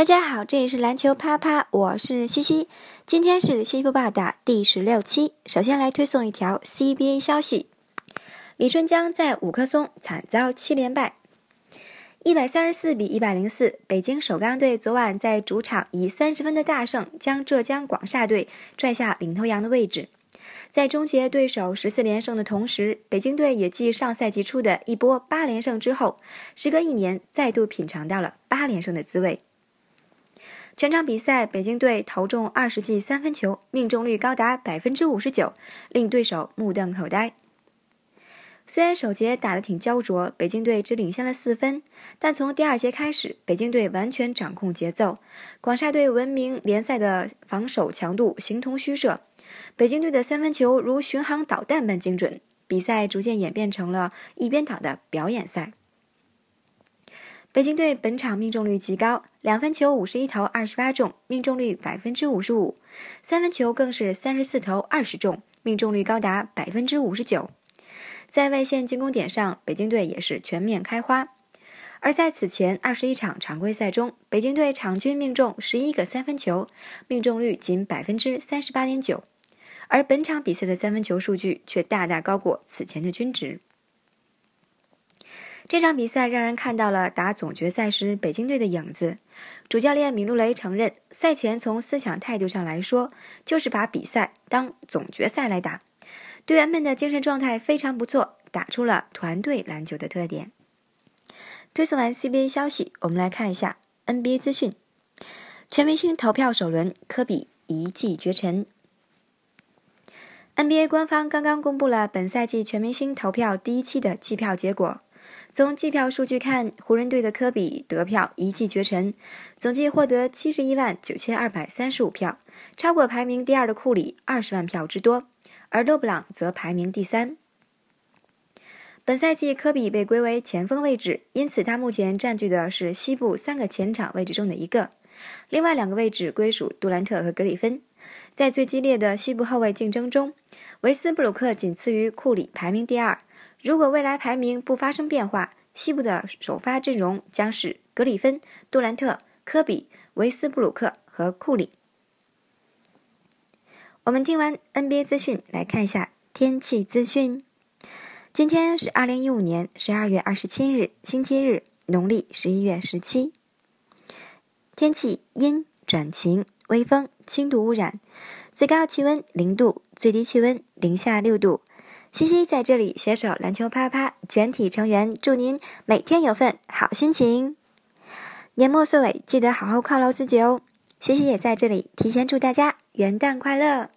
大家好，这里是篮球啪啪，我是西西。今天是西部报打第十六期。首先来推送一条 CBA 消息：李春江在五棵松惨遭七连败，一百三十四比一百零四。北京首钢队昨晚在主场以三十分的大胜，将浙江广厦队拽下领头羊的位置。在终结对手十四连胜的同时，北京队也继上赛季初的一波八连胜之后，时隔一年再度品尝到了八连胜的滋味。全场比赛，北京队投中二十记三分球，命中率高达百分之五十九，令对手目瞪口呆。虽然首节打得挺焦灼，北京队只领先了四分，但从第二节开始，北京队完全掌控节奏，广厦队闻名联赛的防守强度形同虚设，北京队的三分球如巡航导弹般精准，比赛逐渐演变成了一边倒的表演赛。北京队本场命中率极高，两分球五十一投二十八中，命中率百分之五十五；三分球更是三十四投二十中，命中率高达百分之五十九。在外线进攻点上，北京队也是全面开花。而在此前二十一场常规赛中，北京队场均命中十一个三分球，命中率仅百分之三十八点九，而本场比赛的三分球数据却大大高过此前的均值。这场比赛让人看到了打总决赛时北京队的影子。主教练米卢雷承认，赛前从思想态度上来说，就是把比赛当总决赛来打。队员们的精神状态非常不错，打出了团队篮球的特点。推送完 CBA 消息，我们来看一下 NBA 资讯。全明星投票首轮，科比一骑绝尘。NBA 官方刚刚公布了本赛季全明星投票第一期的计票结果。从计票数据看，湖人队的科比得票一骑绝尘，总计获得七十一万九千二百三十五票，超过排名第二的库里二十万票之多，而勒布朗则排名第三。本赛季科比被归为前锋位置，因此他目前占据的是西部三个前场位置中的一个，另外两个位置归属杜兰特和格里芬。在最激烈的西部后卫竞争中，维斯布鲁克仅次于库里，排名第二。如果未来排名不发生变化，西部的首发阵容将是格里芬、杜兰特、科比、维斯布鲁克和库里。我们听完 NBA 资讯，来看一下天气资讯。今天是二零一五年十二月二十七日，星期日，农历十一月十七。天气阴转晴，微风，轻度污染，最高气温零度，最低气温零下六度。西西在这里携手篮球啪啪全体成员，祝您每天有份好心情。年末岁尾，记得好好犒劳自己哦。西西也在这里提前祝大家元旦快乐。